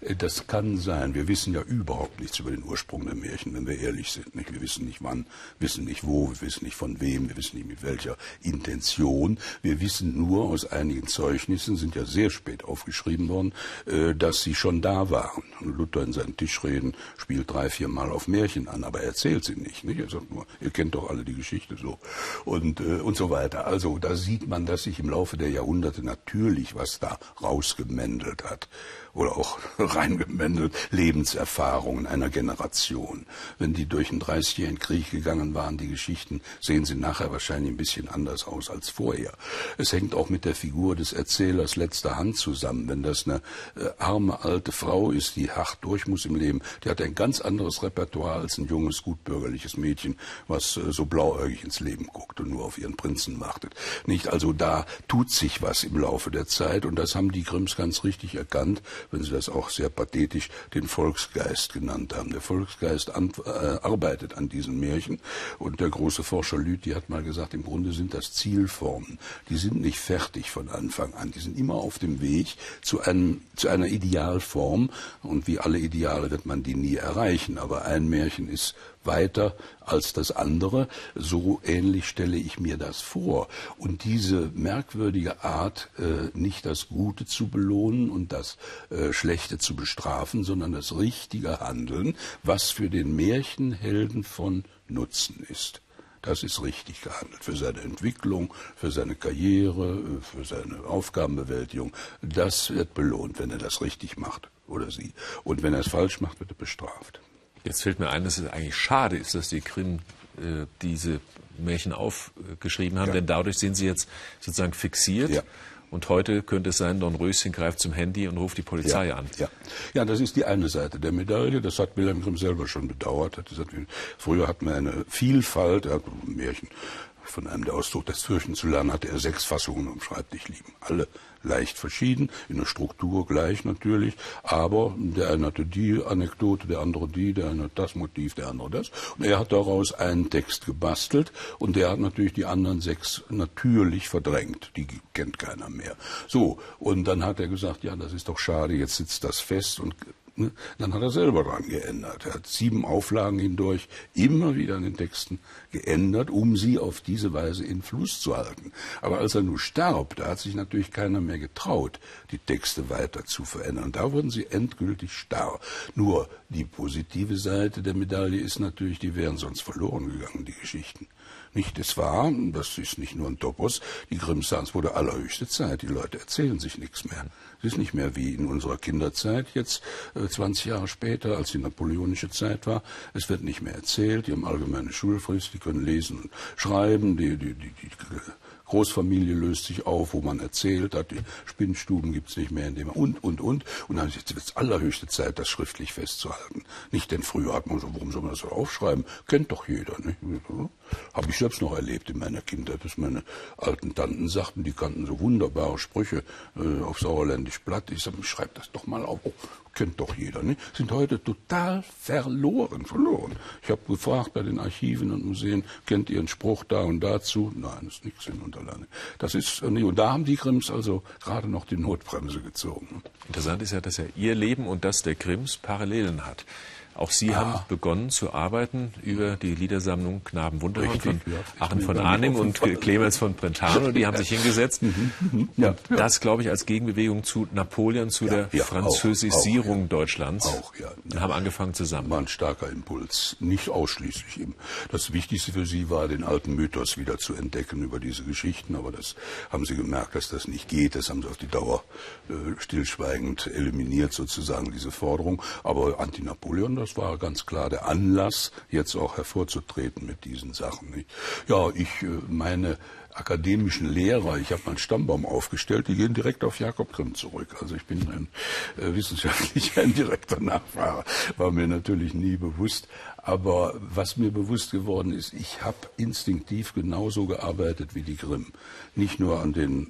Speaker 2: Äh, das kann sein. Wir wissen ja überhaupt nichts über den Ursprung der Märchen, wenn wir ehrlich sind. Nicht? Wir wissen nicht wann, wissen nicht wo, wir wissen nicht von wem, wir wissen nicht mit welcher Intention. Wir wissen nur aus einigen Zeugnissen, sind ja sehr spät aufgeschrieben worden, äh, dass sie schon da waren. Luther in seinen Tischreden spielt drei, vier Mal auf Märchen an, aber er erzählt sie nicht. nicht? Er sagt nur, ihr kennt doch alle die Geschichte so und, äh, und so weiter. Also da sieht man, dass sich im Laufe der Jahrhunderte natürlich was da rausgemändelt hat oder auch [LAUGHS] reingemändelt Lebenserfahrungen einer Generation. Wenn die durch einen 30-jährigen Krieg gegangen waren, die Geschichten, sehen sie nachher wahrscheinlich ein bisschen anders aus als vorher. Es hängt auch mit der Figur des Erzählers letzter Hand zusammen. Wenn das eine äh, arme alte Frau ist, die hart durch muss im Leben, die hat ein ganz anderes Repertoire als ein junges, gutbürgerliches Mädchen, was äh, so blauäugig ins Leben guckt und nur auf ihren Prinzen wartet. Nicht also da tut sich was im Laufe der Zeit und das haben die Grimms ganz richtig erkannt wenn Sie das auch sehr pathetisch den Volksgeist genannt haben. Der Volksgeist an, äh, arbeitet an diesen Märchen und der große Forscher Lüthi hat mal gesagt, im Grunde sind das Zielformen. Die sind nicht fertig von Anfang an. Die sind immer auf dem Weg zu, einem, zu einer Idealform und wie alle Ideale wird man die nie erreichen. Aber ein Märchen ist weiter als das andere. So ähnlich stelle ich mir das vor. Und diese merkwürdige Art, äh, nicht das Gute zu belohnen und das äh, Schlechte zu bestrafen, sondern das richtige Handeln, was für den Märchenhelden von Nutzen ist. Das ist richtig gehandelt für seine Entwicklung, für seine Karriere, äh, für seine Aufgabenbewältigung. Das wird belohnt, wenn er das richtig macht oder sie. Und wenn er es falsch macht, wird er bestraft.
Speaker 1: Jetzt fällt mir ein, dass es eigentlich schade ist, dass die Krim äh, diese Märchen aufgeschrieben haben, ja. denn dadurch sind sie jetzt sozusagen fixiert. Ja. Und heute könnte es sein, Dornröschen greift zum Handy und ruft die Polizei
Speaker 2: ja,
Speaker 1: an.
Speaker 2: Ja. ja, das ist die eine Seite der Medaille. Das hat Wilhelm Grimm selber schon bedauert. Gesagt, früher hatten wir eine Vielfalt, er Märchen von einem der Ausdruck des Fürchten zu lernen, hatte er sechs Fassungen am Schreibtisch liegen. Alle leicht verschieden, in der Struktur gleich natürlich, aber der eine hatte die Anekdote, der andere die, der eine hat das Motiv, der andere das. Und er hat daraus einen Text gebastelt und der hat natürlich die anderen sechs natürlich verdrängt. Die kennt keiner mehr. So, und dann hat er gesagt, ja, das ist doch schade, jetzt sitzt das fest und Ne? Dann hat er selber dran geändert. Er hat sieben Auflagen hindurch immer wieder an den Texten geändert, um sie auf diese Weise in Fluss zu halten. Aber als er nun starb, da hat sich natürlich keiner mehr getraut, die Texte weiter zu verändern. Da wurden sie endgültig starr. Nur die positive Seite der Medaille ist natürlich, die wären sonst verloren gegangen, die Geschichten. Nicht, es war, das ist nicht nur ein Topos, die Grimms sagen, es wurde allerhöchste Zeit, die Leute erzählen sich nichts mehr. Es ist nicht mehr wie in unserer Kinderzeit, jetzt äh, 20 Jahre später, als die napoleonische Zeit war. Es wird nicht mehr erzählt, die haben allgemeine Schulfrist, die können lesen und schreiben, die, die, die, die Großfamilie löst sich auf, wo man erzählt hat, die Spinnstuben gibt's nicht mehr, in dem und, und, und. Und dann ist es allerhöchste Zeit, das schriftlich festzuhalten. Nicht denn früher hat man so, warum soll man das so aufschreiben? Kennt doch jeder. Nicht? Habe ich selbst noch erlebt in meiner Kindheit, dass meine alten Tanten sagten, die kannten so wunderbare Sprüche äh, auf Sauerländisch Blatt. Ich sage, schreib das doch mal auf. Oh, kennt doch jeder. Nicht? Sind heute total verloren, verloren. Ich habe gefragt bei den Archiven und Museen, kennt ihr einen Spruch da und dazu? Nein, ist nichts in Unterlande. Das ist, äh, und da haben die Grimms also gerade noch die Notbremse gezogen.
Speaker 1: Interessant ist ja, dass ja Ihr Leben und das der Grimms Parallelen hat. Auch Sie ah. haben begonnen zu arbeiten über die Liedersammlung Knaben Wunderhorn von ja, Aachen von Arnim und Clemens von Brentano. Die haben sich hingesetzt. Mhm, mhm, ja, ja. Das, glaube ich, als Gegenbewegung zu Napoleon, zu der Französisierung auch, Deutschlands. Auch, ja. Und haben angefangen zusammen.
Speaker 2: War ein starker Impuls. Nicht ausschließlich. Das Wichtigste für Sie war, den alten Mythos wieder zu entdecken über diese Geschichten. Aber das haben Sie gemerkt, dass das nicht geht. Das haben Sie auf die Dauer äh, stillschweigend eliminiert, sozusagen, diese Forderung. Aber Anti-Napoleon, das war ganz klar der Anlass, jetzt auch hervorzutreten mit diesen Sachen. Ja, ich äh, meine akademischen Lehrer, ich habe meinen Stammbaum aufgestellt, die gehen direkt auf Jakob Grimm zurück. Also ich bin ein äh, wissenschaftlicher ein [LAUGHS] direkter Nachfahre, war mir natürlich nie bewusst. Aber was mir bewusst geworden ist, ich habe instinktiv genauso gearbeitet wie die Grimm. Nicht nur an den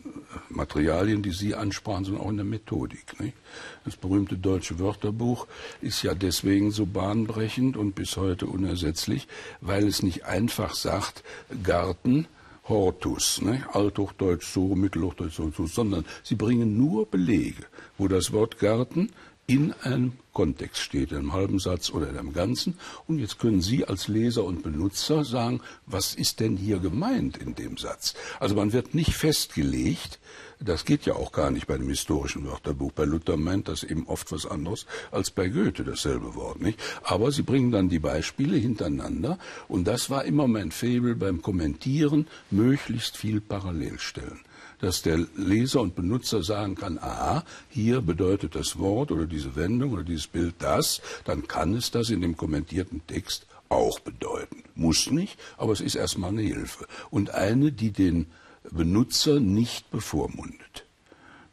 Speaker 2: Materialien, die Sie ansprachen, sondern auch in der Methodik. Nicht? Das berühmte deutsche Wörterbuch ist ja deswegen so bahnbrechend und bis heute unersetzlich, weil es nicht einfach sagt, Garten, Hortus, ne? Althochdeutsch so, Mittelhochdeutsch so, so, sondern sie bringen nur Belege, wo das Wort Garten in einem Kontext steht, in einem halben Satz oder in einem ganzen. Und jetzt können Sie als Leser und Benutzer sagen, was ist denn hier gemeint in dem Satz? Also man wird nicht festgelegt, das geht ja auch gar nicht bei dem historischen Wörterbuch. Bei Luther meint das eben oft was anderes als bei Goethe dasselbe Wort, nicht? Aber sie bringen dann die Beispiele hintereinander und das war immer mein Faible beim Kommentieren, möglichst viel Parallelstellen dass der Leser und Benutzer sagen kann, aha, hier bedeutet das Wort oder diese Wendung oder dieses Bild das, dann kann es das in dem kommentierten Text auch bedeuten. Muss nicht, aber es ist erstmal eine Hilfe. Und eine, die den Benutzer nicht bevormundet.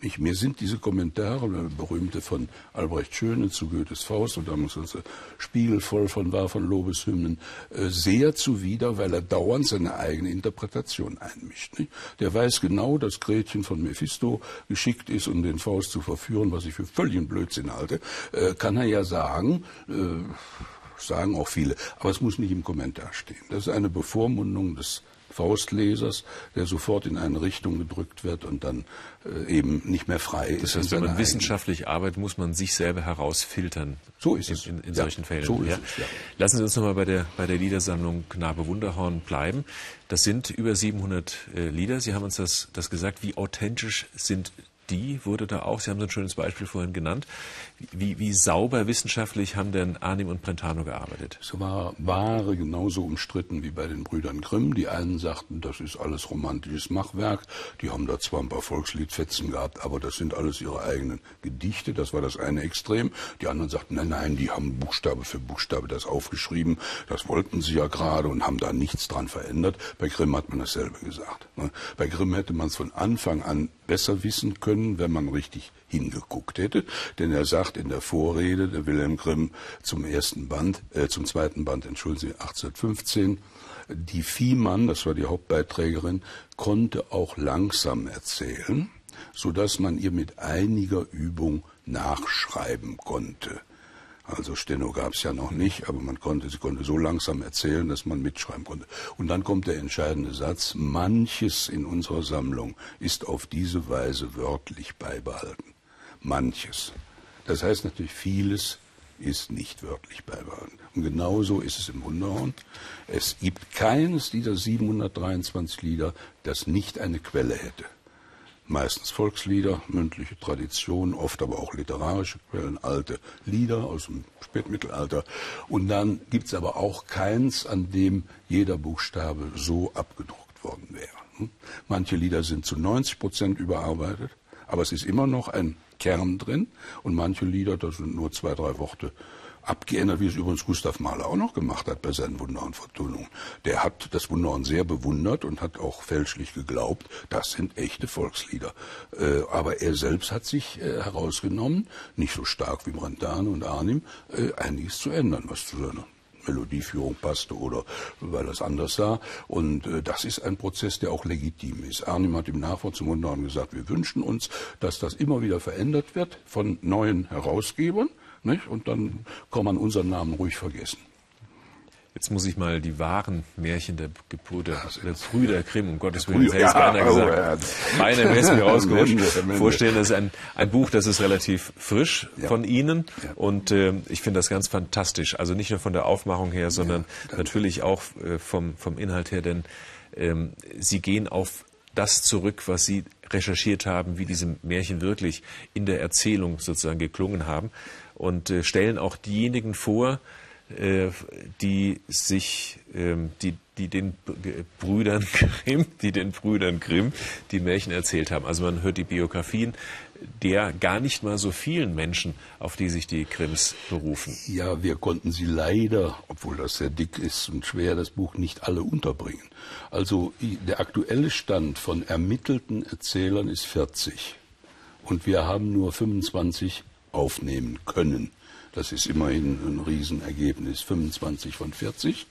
Speaker 2: Ich, mir sind diese Kommentare, berühmte von Albrecht Schöne zu Goethes Faust, und da muss unser Spiegel voll von war, von Lobeshymnen, äh, sehr zuwider, weil er dauernd seine eigene Interpretation einmischt. Nicht? Der weiß genau, dass Gretchen von Mephisto geschickt ist, um den Faust zu verführen, was ich für völligen Blödsinn halte, äh, kann er ja sagen, äh, sagen auch viele, aber es muss nicht im Kommentar stehen. Das ist eine Bevormundung des Faustlesers, der sofort in eine Richtung gedrückt wird und dann äh, eben nicht mehr frei
Speaker 1: das ist. Das heißt, wenn man wissenschaftlich arbeitet, muss man sich selber herausfiltern.
Speaker 2: So ist es.
Speaker 1: In, in, in ja, solchen Fällen. So ist ja. es, ja. Lassen Sie uns nochmal bei der, bei der Liedersammlung Knabe Wunderhorn bleiben. Das sind über 700 äh, Lieder. Sie haben uns das, das gesagt. Wie authentisch sind die wurde da auch, Sie haben so ein schönes Beispiel vorhin genannt, wie, wie sauber wissenschaftlich haben denn Arnim und Brentano gearbeitet?
Speaker 2: Es war Ware genauso umstritten wie bei den Brüdern Grimm. Die einen sagten, das ist alles romantisches Machwerk. Die haben da zwar ein paar Volksliedfetzen gehabt, aber das sind alles ihre eigenen Gedichte. Das war das eine Extrem. Die anderen sagten, nein, nein, die haben Buchstabe für Buchstabe das aufgeschrieben. Das wollten sie ja gerade und haben da nichts dran verändert. Bei Grimm hat man dasselbe gesagt. Ne? Bei Grimm hätte man es von Anfang an besser wissen können, wenn man richtig hingeguckt hätte. Denn er sagt in der Vorrede, der Wilhelm Grimm zum ersten Band, äh, zum zweiten Band, entschuldigen Sie, 1815, die Viehmann, das war die Hauptbeiträgerin, konnte auch langsam erzählen, so dass man ihr mit einiger Übung nachschreiben konnte. Also Steno gab es ja noch nicht, aber man konnte, sie konnte so langsam erzählen, dass man mitschreiben konnte. Und dann kommt der entscheidende Satz, manches in unserer Sammlung ist auf diese Weise wörtlich beibehalten. Manches. Das heißt natürlich vieles ist nicht wörtlich beibehalten. Und genauso ist es im Wunderhorn. Es gibt keines dieser 723 Lieder, das nicht eine Quelle hätte. Meistens Volkslieder, mündliche Tradition, oft aber auch literarische Quellen, alte Lieder aus dem Spätmittelalter. Und dann gibt es aber auch keins, an dem jeder Buchstabe so abgedruckt worden wäre. Hm? Manche Lieder sind zu 90 Prozent überarbeitet, aber es ist immer noch ein Kern drin. Und manche Lieder, da sind nur zwei, drei Worte abgeändert, wie es übrigens Gustav Mahler auch noch gemacht hat bei seinen Wunderhorn-Vertonungen. Der hat das Wunderhorn sehr bewundert und hat auch fälschlich geglaubt, das sind echte Volkslieder. Äh, aber er selbst hat sich äh, herausgenommen, nicht so stark wie Brentano und Arnim, äh, einiges zu ändern, was zu seiner Melodieführung passte oder weil es anders sah. Und äh, das ist ein Prozess, der auch legitim ist. Arnim hat im Nachwort zum Wunderhorn gesagt, wir wünschen uns, dass das immer wieder verändert wird von neuen Herausgebern nicht? Und dann kann man unseren Namen ruhig vergessen.
Speaker 1: Jetzt muss ich mal die wahren Märchen der Gebrüder, der Brüder Grimm, um Gottes Willen, das hätte ich keiner gesagt. Meine wäre es mir [LAUGHS] rausgerutscht. Vorstellen, das ist ein, ein Buch, das ist relativ frisch ja. von Ihnen. Ja. Und äh, ich finde das ganz fantastisch. Also nicht nur von der Aufmachung her, sondern ja, natürlich auch äh, vom, vom Inhalt her, denn ähm, Sie gehen auf das zurück, was Sie recherchiert haben, wie diese Märchen wirklich in der Erzählung sozusagen geklungen haben und äh, stellen auch diejenigen vor, die sich, ähm, die, die den Brüdern [LAUGHS] Grimm, die den Brüdern Grimm die Märchen erzählt haben. Also man hört die Biografien der gar nicht mal so vielen Menschen, auf die sich die Grimms berufen.
Speaker 2: Ja, wir konnten sie leider, obwohl das sehr dick ist und schwer, das Buch nicht alle unterbringen. Also der aktuelle Stand von ermittelten Erzählern ist 40 und wir haben nur 25 aufnehmen können. Das ist immerhin ein Riesenergebnis, 25 von 40.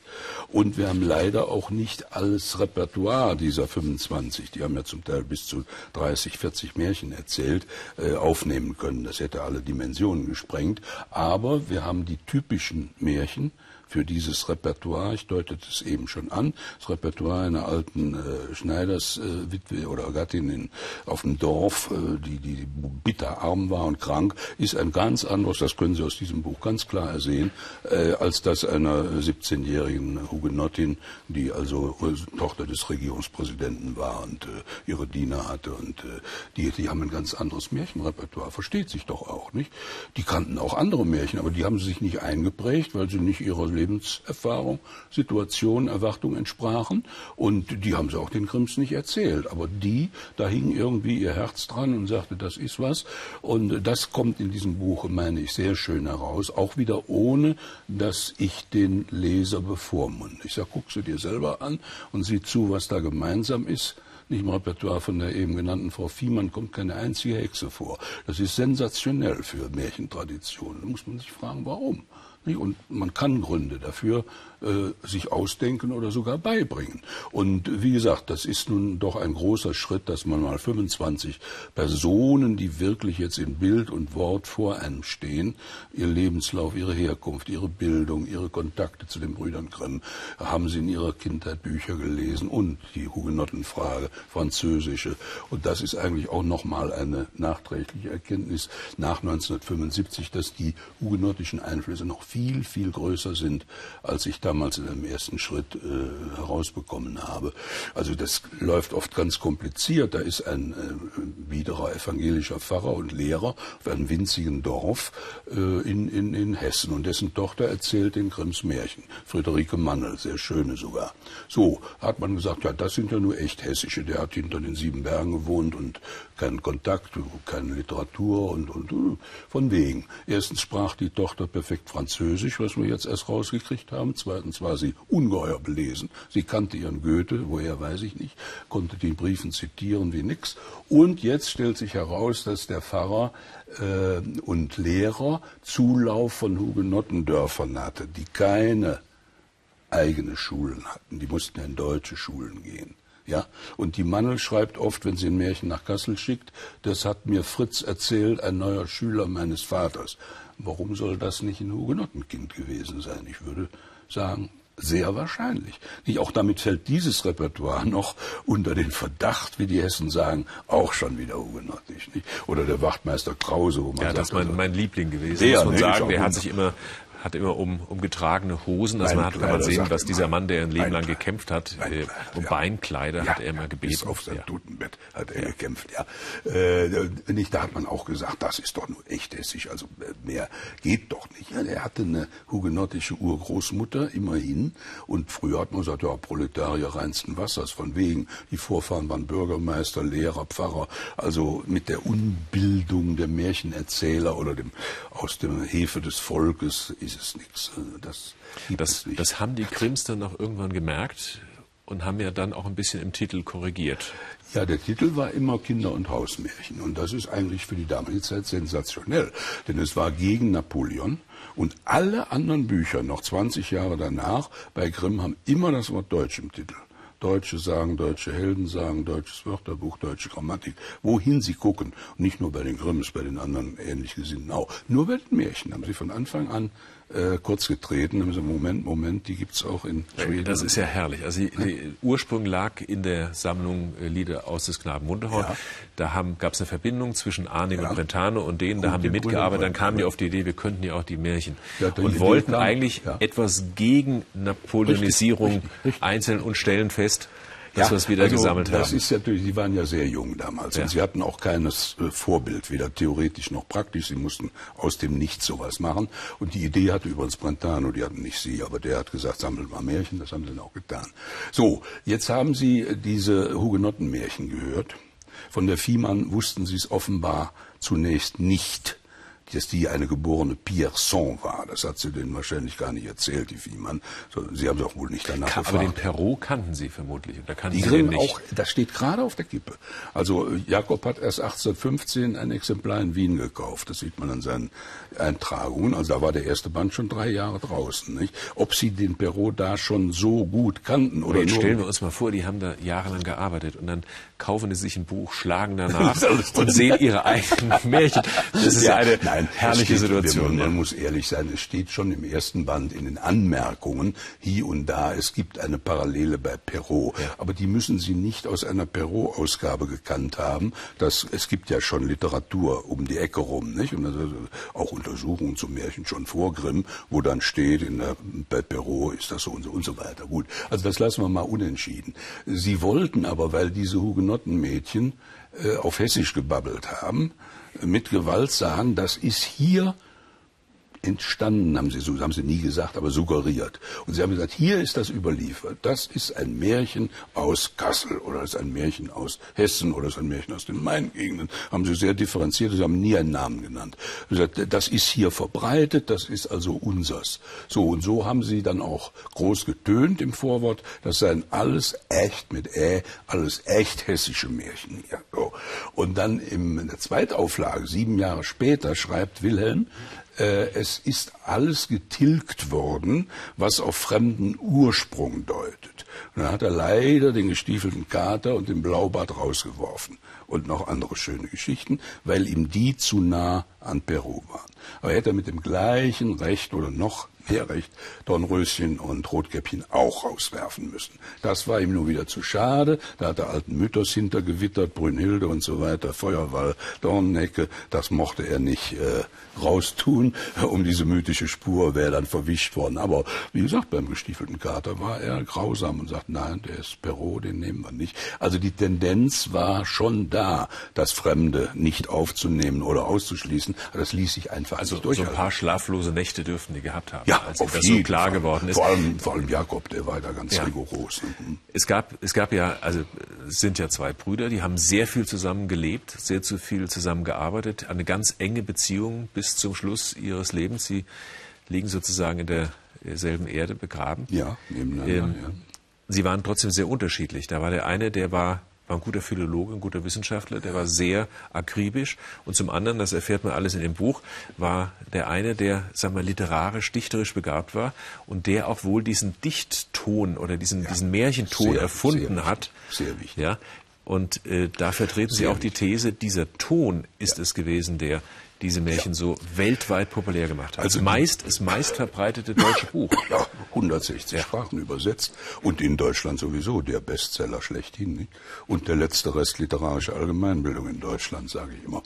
Speaker 2: Und wir haben leider auch nicht alles Repertoire dieser 25, die haben ja zum Teil bis zu 30, 40 Märchen erzählt, äh, aufnehmen können. Das hätte alle Dimensionen gesprengt. Aber wir haben die typischen Märchen, für dieses Repertoire. Ich deutete es eben schon an. Das Repertoire einer alten äh, Schneiderswitwe äh, oder Gattin in, auf dem Dorf, äh, die, die bitter arm war und krank, ist ein ganz anderes, das können Sie aus diesem Buch ganz klar ersehen, äh, als das einer 17-jährigen Hugenottin, die also äh, Tochter des Regierungspräsidenten war und äh, ihre Diener hatte. Und äh, die, die haben ein ganz anderes Märchenrepertoire. Versteht sich doch auch, nicht? Die kannten auch andere Märchen, aber die haben sie sich nicht eingeprägt, weil sie nicht ihrer Lebenserfahrung, Situation, Erwartung entsprachen. Und die haben sie auch den Grimms nicht erzählt. Aber die, da hing irgendwie ihr Herz dran und sagte, das ist was. Und das kommt in diesem Buche, meine ich, sehr schön heraus. Auch wieder ohne, dass ich den Leser bevormunde. Ich sage, guck sie dir selber an und sieh zu, was da gemeinsam ist nicht im Repertoire von der eben genannten Frau Fiemann kommt keine einzige Hexe vor. Das ist sensationell für Märchentraditionen. Da muss man sich fragen, warum. Und man kann Gründe dafür äh, sich ausdenken oder sogar beibringen. Und wie gesagt, das ist nun doch ein großer Schritt, dass man mal 25 Personen, die wirklich jetzt in Bild und Wort vor einem stehen, ihr Lebenslauf, ihre Herkunft, ihre Bildung, ihre Kontakte zu den Brüdern Grimm, haben sie in ihrer Kindheit Bücher gelesen und die Hugenottenfrage, französische. Und das ist eigentlich auch nochmal eine nachträgliche Erkenntnis nach 1975, dass die hugenottischen Einflüsse noch viel, viel größer sind, als ich da damals in einem ersten Schritt äh, herausbekommen habe. Also das läuft oft ganz kompliziert. Da ist ein äh, biederer evangelischer Pfarrer und Lehrer auf einem winzigen Dorf äh, in, in, in Hessen und dessen Tochter erzählt den Grimms Märchen. Friederike Mannel, sehr schöne sogar. So hat man gesagt, ja, das sind ja nur echt hessische. Der hat hinter den sieben Bergen gewohnt und keinen Kontakt, keine Literatur und, und, von wegen. Erstens sprach die Tochter perfekt Französisch, was wir jetzt erst rausgekriegt haben. Zweitens Zweitens war sie ungeheuer belesen. Sie kannte ihren Goethe, woher weiß ich nicht, konnte die Briefen zitieren wie nix. Und jetzt stellt sich heraus, dass der Pfarrer äh, und Lehrer Zulauf von Hugenottendörfern hatte, die keine eigene Schulen hatten. Die mussten in deutsche Schulen gehen. Ja, und die Mannel schreibt oft, wenn sie ein Märchen nach Kassel schickt, das hat mir Fritz erzählt, ein neuer Schüler meines Vaters. Warum soll das nicht ein Hugenottenkind gewesen sein? Ich würde sagen, Sehr wahrscheinlich. Nicht? Auch damit fällt dieses Repertoire noch unter den Verdacht, wie die Hessen sagen, auch schon wieder hugenottisch. Nicht? Oder der Wachtmeister Krause,
Speaker 1: wo man ja, sagt, das ist mein, also mein Liebling gewesen, der, muss man sagen. Der hat sich immer hat immer um, um getragene Hosen, also man hat, kann man sehen, dass dieser Mann, der ein Leben lang gekämpft hat, äh, um ja. Beinkleider ja, hat er immer gebeten. Bis
Speaker 2: auf sein ja. Totenbett hat er gekämpft, ja. Äh, nicht, da hat man auch gesagt, das ist doch nur echt hessisch, also äh, mehr geht doch nicht. Er hatte eine hugenottische Urgroßmutter, immerhin, und früher hat man gesagt, ja, Proletarier reinsten Wassers, von wegen, die Vorfahren waren Bürgermeister, Lehrer, Pfarrer, also mit der Unbildung der Märchenerzähler oder dem, aus dem Hefe des Volkes ist ist es nichts.
Speaker 1: Das, das, das haben die Krims dann auch irgendwann gemerkt und haben ja dann auch ein bisschen im Titel korrigiert.
Speaker 2: Ja, der Titel war immer Kinder- und Hausmärchen. Und das ist eigentlich für die damalige Zeit sensationell. Denn es war gegen Napoleon. Und alle anderen Bücher, noch 20 Jahre danach, bei Grimm haben immer das Wort Deutsch im Titel. Deutsche sagen, deutsche Helden sagen, deutsches Wörterbuch, deutsche Grammatik. Wohin sie gucken. Und nicht nur bei den Grimms, bei den anderen ähnlich Gesinnten auch. Nur bei den Märchen haben sie von Anfang an äh, kurz getreten. Haben gesagt, Moment, Moment, die gibt's auch in Schweden.
Speaker 1: Das ist ja herrlich. Also die, die Ursprung lag in der Sammlung äh, Lieder aus des Knaben Wunderhorn. Ja. Da gab es eine Verbindung zwischen Arning ja. und Brentano und denen, da und haben die mitgearbeitet. Dann kamen die auf die Idee, wir könnten ja auch die Märchen. Ja, und wollten eigentlich etwas gegen Napoleonisierung einzeln und stellen fest, dass ja, wir es wieder also gesammelt
Speaker 2: das haben. Das ist natürlich, Sie waren ja sehr jung damals ja. und Sie hatten auch keines äh, Vorbild, weder theoretisch noch praktisch. Sie mussten aus dem Nichts sowas machen. Und die Idee hatte übrigens Brentano, die hatten nicht Sie, aber der hat gesagt, sammelt mal Märchen, das haben Sie dann auch getan. So, jetzt haben Sie diese Hugenottenmärchen gehört. Von der Viehmann wussten Sie es offenbar zunächst nicht dass die eine geborene Pierson war. Das hat sie denen wahrscheinlich gar nicht erzählt, die Fiemann. Sie haben es auch wohl nicht danach Kann,
Speaker 1: gefragt. Aber den Perrault kannten Sie vermutlich.
Speaker 2: Oder kannten die sie nicht? auch, das steht gerade auf der Kippe. Also Jakob hat erst 1815 ein Exemplar in Wien gekauft. Das sieht man an seinen Eintragungen. Also da war der erste Band schon drei Jahre draußen. Nicht? Ob Sie den Perrault da schon so gut kannten oder
Speaker 1: jetzt stellen wir uns mal vor, die haben da jahrelang gearbeitet und dann kaufen sie sich ein Buch, schlagen danach [LAUGHS] und sehen ihre eigenen [LAUGHS] Märchen. Das ist ja, eine Nein, herrliche steht, Situation.
Speaker 2: Man, man muss ehrlich sein, es steht schon im ersten Band in den Anmerkungen hier und da, es gibt eine Parallele bei Perrault. Ja. Aber die müssen Sie nicht aus einer Perrault-Ausgabe gekannt haben. Das, es gibt ja schon Literatur um die Ecke rum, nicht? Und auch Untersuchungen zum Märchen schon vor Grimm, wo dann steht, in der, bei Perrault ist das so und so und so weiter. Gut, also das lassen wir mal unentschieden. Sie wollten aber, weil diese Hugenot Hugenottenmädchen äh, auf Hessisch gebabbelt haben, mit Gewalt sagen, das ist hier entstanden, haben sie, so haben sie nie gesagt, aber suggeriert. Und sie haben gesagt, hier ist das überliefert. Das ist ein Märchen aus Kassel oder ist ein Märchen aus Hessen oder ist ein Märchen aus den Main-Gegenden. Haben sie sehr differenziert, sie haben nie einen Namen genannt. Sie haben gesagt, das ist hier verbreitet, das ist also unsers. So und so haben sie dann auch groß getönt im Vorwort, das seien alles echt mit Ä, alles echt hessische Märchen hier. So. Und dann in der Zweitauflage, sieben Jahre später, schreibt Wilhelm, es ist alles getilgt worden, was auf fremden Ursprung deutet. Und dann hat er leider den gestiefelten Kater und den Blaubart rausgeworfen und noch andere schöne Geschichten, weil ihm die zu nah an Peru waren. Aber hätte er mit dem gleichen Recht oder noch mehr Recht Dornröschen und Rotkäppchen auch rauswerfen müssen. Das war ihm nur wieder zu schade. Da hat er alten Mythos hintergewittert, Brünnhilde und so weiter, Feuerwall, Dornnecke. Das mochte er nicht äh, raustun. Um diese mythische Spur wäre dann verwischt worden. Aber wie gesagt, beim gestiefelten Kater war er grausam und sagt, nein, der ist Perrault, den nehmen wir nicht. Also die Tendenz war schon da, das Fremde nicht aufzunehmen oder auszuschließen. Aber das ließ sich einfach
Speaker 1: also
Speaker 2: nicht
Speaker 1: durchhalten. So ein paar schlaflose Nächte dürften die gehabt haben,
Speaker 2: ja, als auf das so klar
Speaker 1: Fall. geworden ist.
Speaker 2: Vor allem, vor allem Jakob, der war da ganz ja. rigoros.
Speaker 1: Mhm. Es gab, es gab ja, also es sind ja zwei Brüder, die haben sehr viel zusammen gelebt, sehr zu viel zusammen gearbeitet, eine ganz enge Beziehung bis zum Schluss ihres Lebens. Sie liegen sozusagen in derselben Erde begraben.
Speaker 2: Ja, nebeneinander. Ähm, ja.
Speaker 1: Sie waren trotzdem sehr unterschiedlich. Da war der eine, der war war ein guter Philologe, ein guter Wissenschaftler, der war sehr akribisch. Und zum anderen, das erfährt man alles in dem Buch, war der eine, der, sagen wir, literarisch, dichterisch begabt war und der auch wohl diesen Dichtton oder diesen, ja, diesen Märchenton sehr, erfunden
Speaker 2: sehr
Speaker 1: hat.
Speaker 2: Sehr wichtig.
Speaker 1: Ja, und äh, da vertreten Sie auch die These, dieser Ton ist ja. es gewesen, der diese Märchen ja. so weltweit populär gemacht hat. Also meist das meist verbreitete deutsche Buch. [LAUGHS]
Speaker 2: Ja, 160 ja. Sprachen übersetzt und in Deutschland sowieso der Bestseller schlechthin. Nicht? Und der letzte Rest literarische Allgemeinbildung in Deutschland, sage ich immer.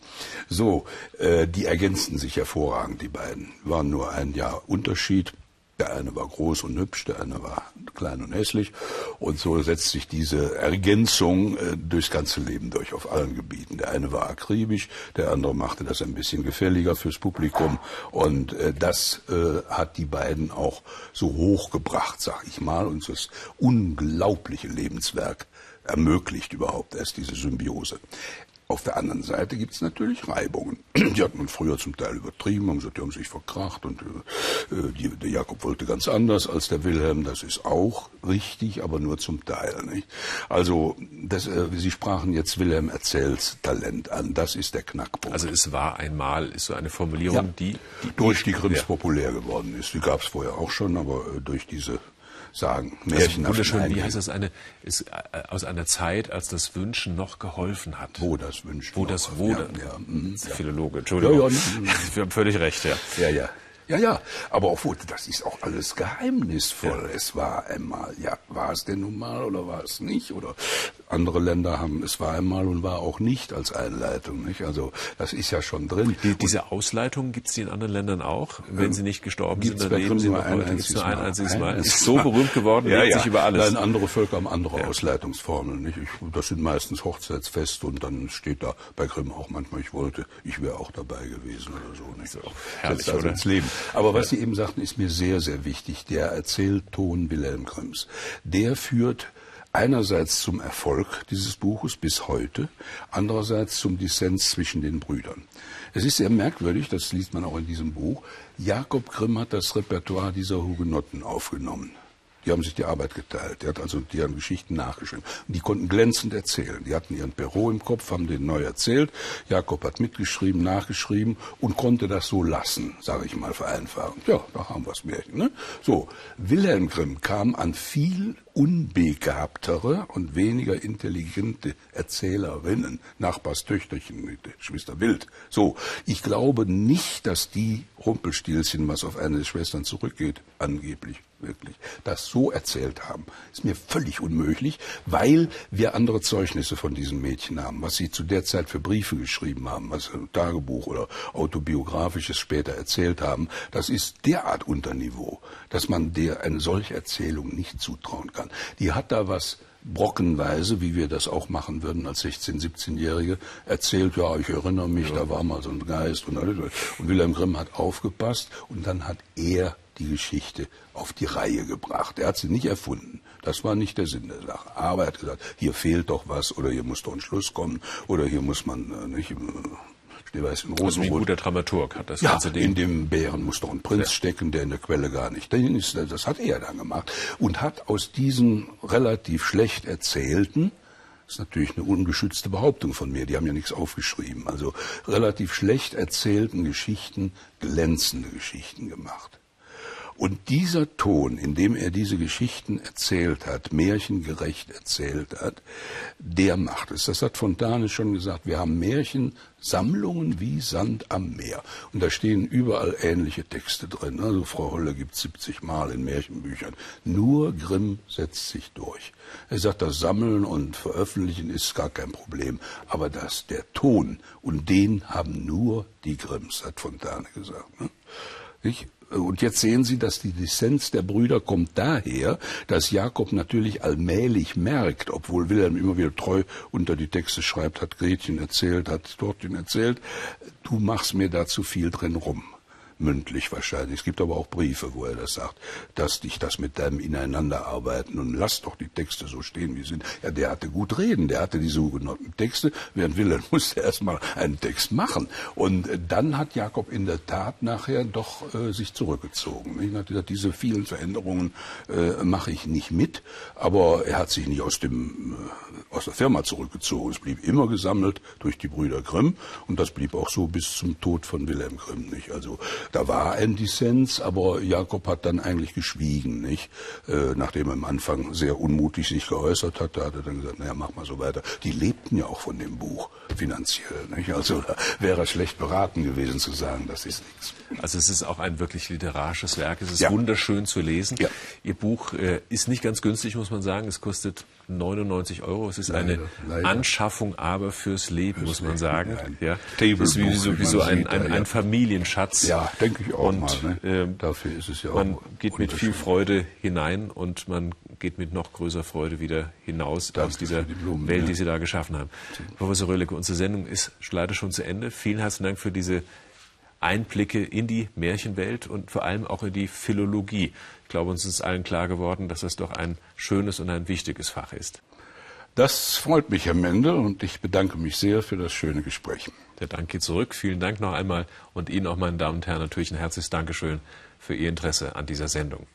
Speaker 2: So, äh, die ergänzten sich hervorragend, die beiden. Waren nur ein Jahr Unterschied. Der eine war groß und hübsch, der eine war klein und hässlich. Und so setzt sich diese Ergänzung äh, durchs ganze Leben durch, auf allen Gebieten. Der eine war akribisch, der andere machte das ein bisschen gefälliger fürs Publikum. Und äh, das äh, hat die beiden auch so hochgebracht, sag ich mal, und das unglaubliche Lebenswerk ermöglicht überhaupt erst diese Symbiose. Auf der anderen Seite gibt es natürlich Reibungen. Die hat man früher zum Teil übertrieben, haben gesagt, die haben sich verkracht und äh, die, der Jakob wollte ganz anders als der Wilhelm. Das ist auch richtig, aber nur zum Teil. Nicht? Also das, äh, Sie sprachen jetzt Wilhelm erzählt Talent an. Das ist der Knackpunkt.
Speaker 1: Also es war einmal, ist so eine Formulierung, ja, die,
Speaker 2: die, durch die Grimms ja. populär geworden ist. Die gab es vorher auch schon, aber äh, durch diese sagen.
Speaker 1: Märchen also wunderschön, wie heißt das, eine, ist äh, aus einer Zeit, als das Wünschen noch geholfen hat.
Speaker 2: Wo das Wünschen.
Speaker 1: Wo das, wo, ja, ja, mhm, Philologe, Entschuldigung. Ja, ja, [LAUGHS] Wir haben völlig recht, ja.
Speaker 2: Ja, ja. Ja, ja, aber auch das ist auch alles geheimnisvoll. Ja. Es war einmal, ja, war es denn nun mal oder war es nicht? Oder andere Länder haben es war einmal und war auch nicht als Einleitung. Nicht? Also das ist ja schon drin.
Speaker 1: Die, diese Ausleitungen gibt es die in anderen Ländern auch? Wenn ähm, sie nicht gestorben sind, dann leben sie noch
Speaker 2: ein heute. Gibt's nur ein einziges Mal.
Speaker 1: Ist so berühmt geworden,
Speaker 2: ja, ja. sich über alles. Nein, andere Völker haben andere ja. Ausleitungsformeln. Nicht? Ich, das sind meistens Hochzeitsfeste und dann steht da bei Grimm auch manchmal, ich wollte, ich wäre auch dabei gewesen oder so. Nicht? So,
Speaker 1: herrlich, also
Speaker 2: oder? ins Leben. Aber was Sie eben sagten, ist mir sehr, sehr wichtig. Der Erzählton Wilhelm Grimms. Der führt einerseits zum Erfolg dieses Buches bis heute, andererseits zum Dissens zwischen den Brüdern. Es ist sehr merkwürdig, das liest man auch in diesem Buch, Jakob Grimm hat das Repertoire dieser Hugenotten aufgenommen. Die haben sich die Arbeit geteilt. Der hat also deren Geschichten nachgeschrieben. Und die konnten glänzend erzählen. Die hatten ihren Perrault im Kopf, haben den neu erzählt. Jakob hat mitgeschrieben, nachgeschrieben und konnte das so lassen, sage ich mal vereinfachend. Ja, da haben wir es Märchen. Ne? So, Wilhelm Grimm kam an viel unbegabtere und weniger intelligente Erzählerinnen, Nachbarstöchterchen mit Schwester Wild. So, ich glaube nicht, dass die Rumpelstilzchen, was auf eine der Schwestern zurückgeht, angeblich wirklich, das so erzählt haben, ist mir völlig unmöglich, weil wir andere Zeugnisse von diesen Mädchen haben, was sie zu der Zeit für Briefe geschrieben haben, was ein Tagebuch oder autobiografisches später erzählt haben. Das ist derart unter Niveau, dass man der eine solche Erzählung nicht zutrauen kann. Die hat da was brockenweise, wie wir das auch machen würden als 16-, 17-Jährige, erzählt, ja, ich erinnere mich, ja. da war mal so ein Geist und alles. Und Wilhelm Grimm hat aufgepasst und dann hat er die Geschichte auf die Reihe gebracht. Er hat sie nicht erfunden. Das war nicht der Sinn der Sache. Aber er hat gesagt, hier fehlt doch was oder hier muss doch ein Schluss kommen oder hier muss man äh, nicht äh,
Speaker 1: Schneeweiß in. Also wie ein guter Dramaturg hat das
Speaker 2: ja, ganze Ding. in dem Bären muss doch ein Prinz ja. stecken, der in der Quelle gar nicht drin ist. Das hat er dann gemacht und hat aus diesen relativ schlecht erzählten das ist natürlich eine ungeschützte Behauptung von mir, die haben ja nichts aufgeschrieben. Also relativ schlecht erzählten Geschichten glänzende Geschichten gemacht. Und dieser Ton, in dem er diese Geschichten erzählt hat, märchengerecht erzählt hat, der macht es. Das hat Fontane schon gesagt. Wir haben Märchensammlungen wie Sand am Meer. Und da stehen überall ähnliche Texte drin. Also Frau Holle gibt 70 Mal in Märchenbüchern. Nur Grimm setzt sich durch. Er sagt, das Sammeln und Veröffentlichen ist gar kein Problem. Aber das, der Ton, und den haben nur die Grimms, hat Fontane gesagt. Ne? Und jetzt sehen Sie, dass die Dissens der Brüder kommt daher, dass Jakob natürlich allmählich merkt, obwohl Wilhelm immer wieder treu unter die Texte schreibt, hat Gretchen erzählt, hat Dortchen erzählt, du machst mir da zu viel drin rum mündlich wahrscheinlich. Es gibt aber auch Briefe, wo er das sagt, dass dich das mit deinem Ineinanderarbeiten und lass doch die Texte so stehen, wie sie sind. Ja, der hatte gut reden, der hatte die sogenannten Texte, während Wilhelm [LAUGHS] musste erstmal einen Text machen. Und äh, dann hat Jakob in der Tat nachher doch äh, sich zurückgezogen. Er hat gesagt, diese vielen Veränderungen äh, mache ich nicht mit, aber er hat sich nicht aus dem äh, aus der Firma zurückgezogen. Es blieb immer gesammelt durch die Brüder Grimm und das blieb auch so bis zum Tod von Wilhelm Grimm nicht. Also Da war ein Dissens, aber Jakob hat dann eigentlich geschwiegen, nicht? Äh, nachdem er am Anfang sehr unmutig sich geäußert hat, da hat er dann gesagt, naja, mach mal so weiter. Die lebten ja auch von dem Buch finanziell, nicht? Also da wäre er schlecht beraten gewesen zu sagen, das ist nichts.
Speaker 1: Also es ist auch ein wirklich literarisches Werk. Es ist ja. wunderschön zu lesen. Ja. Ihr Buch äh, ist nicht ganz günstig, muss man sagen. Es kostet 99 Euro. Es ist leider, eine leider. Anschaffung aber fürs Leben, muss man sagen. Ja. Es ist wie, so, wie so ein, ein, ein, Familienschatz.
Speaker 2: Ja, denke ich auch
Speaker 1: und, mal. Ne? Äh, Dafür ist es ja man auch. Man geht mit viel Freude hinein und man geht mit noch größer Freude wieder hinaus Danke aus dieser die Blumen, Welt, ja. die Sie da geschaffen haben. Professor Röhlecke, unsere Sendung ist leider schon zu Ende. Vielen herzlichen Dank für diese Einblicke in die Märchenwelt und vor allem auch in die Philologie. Ich glaube, uns ist allen klar geworden, dass das doch ein schönes und ein wichtiges Fach ist.
Speaker 2: Das freut mich, Herr Mendel, und ich bedanke mich sehr für das schöne Gespräch.
Speaker 1: Der Dank geht zurück. Vielen Dank noch einmal und Ihnen auch, meine Damen und Herren, natürlich ein herzliches Dankeschön für Ihr Interesse an dieser Sendung.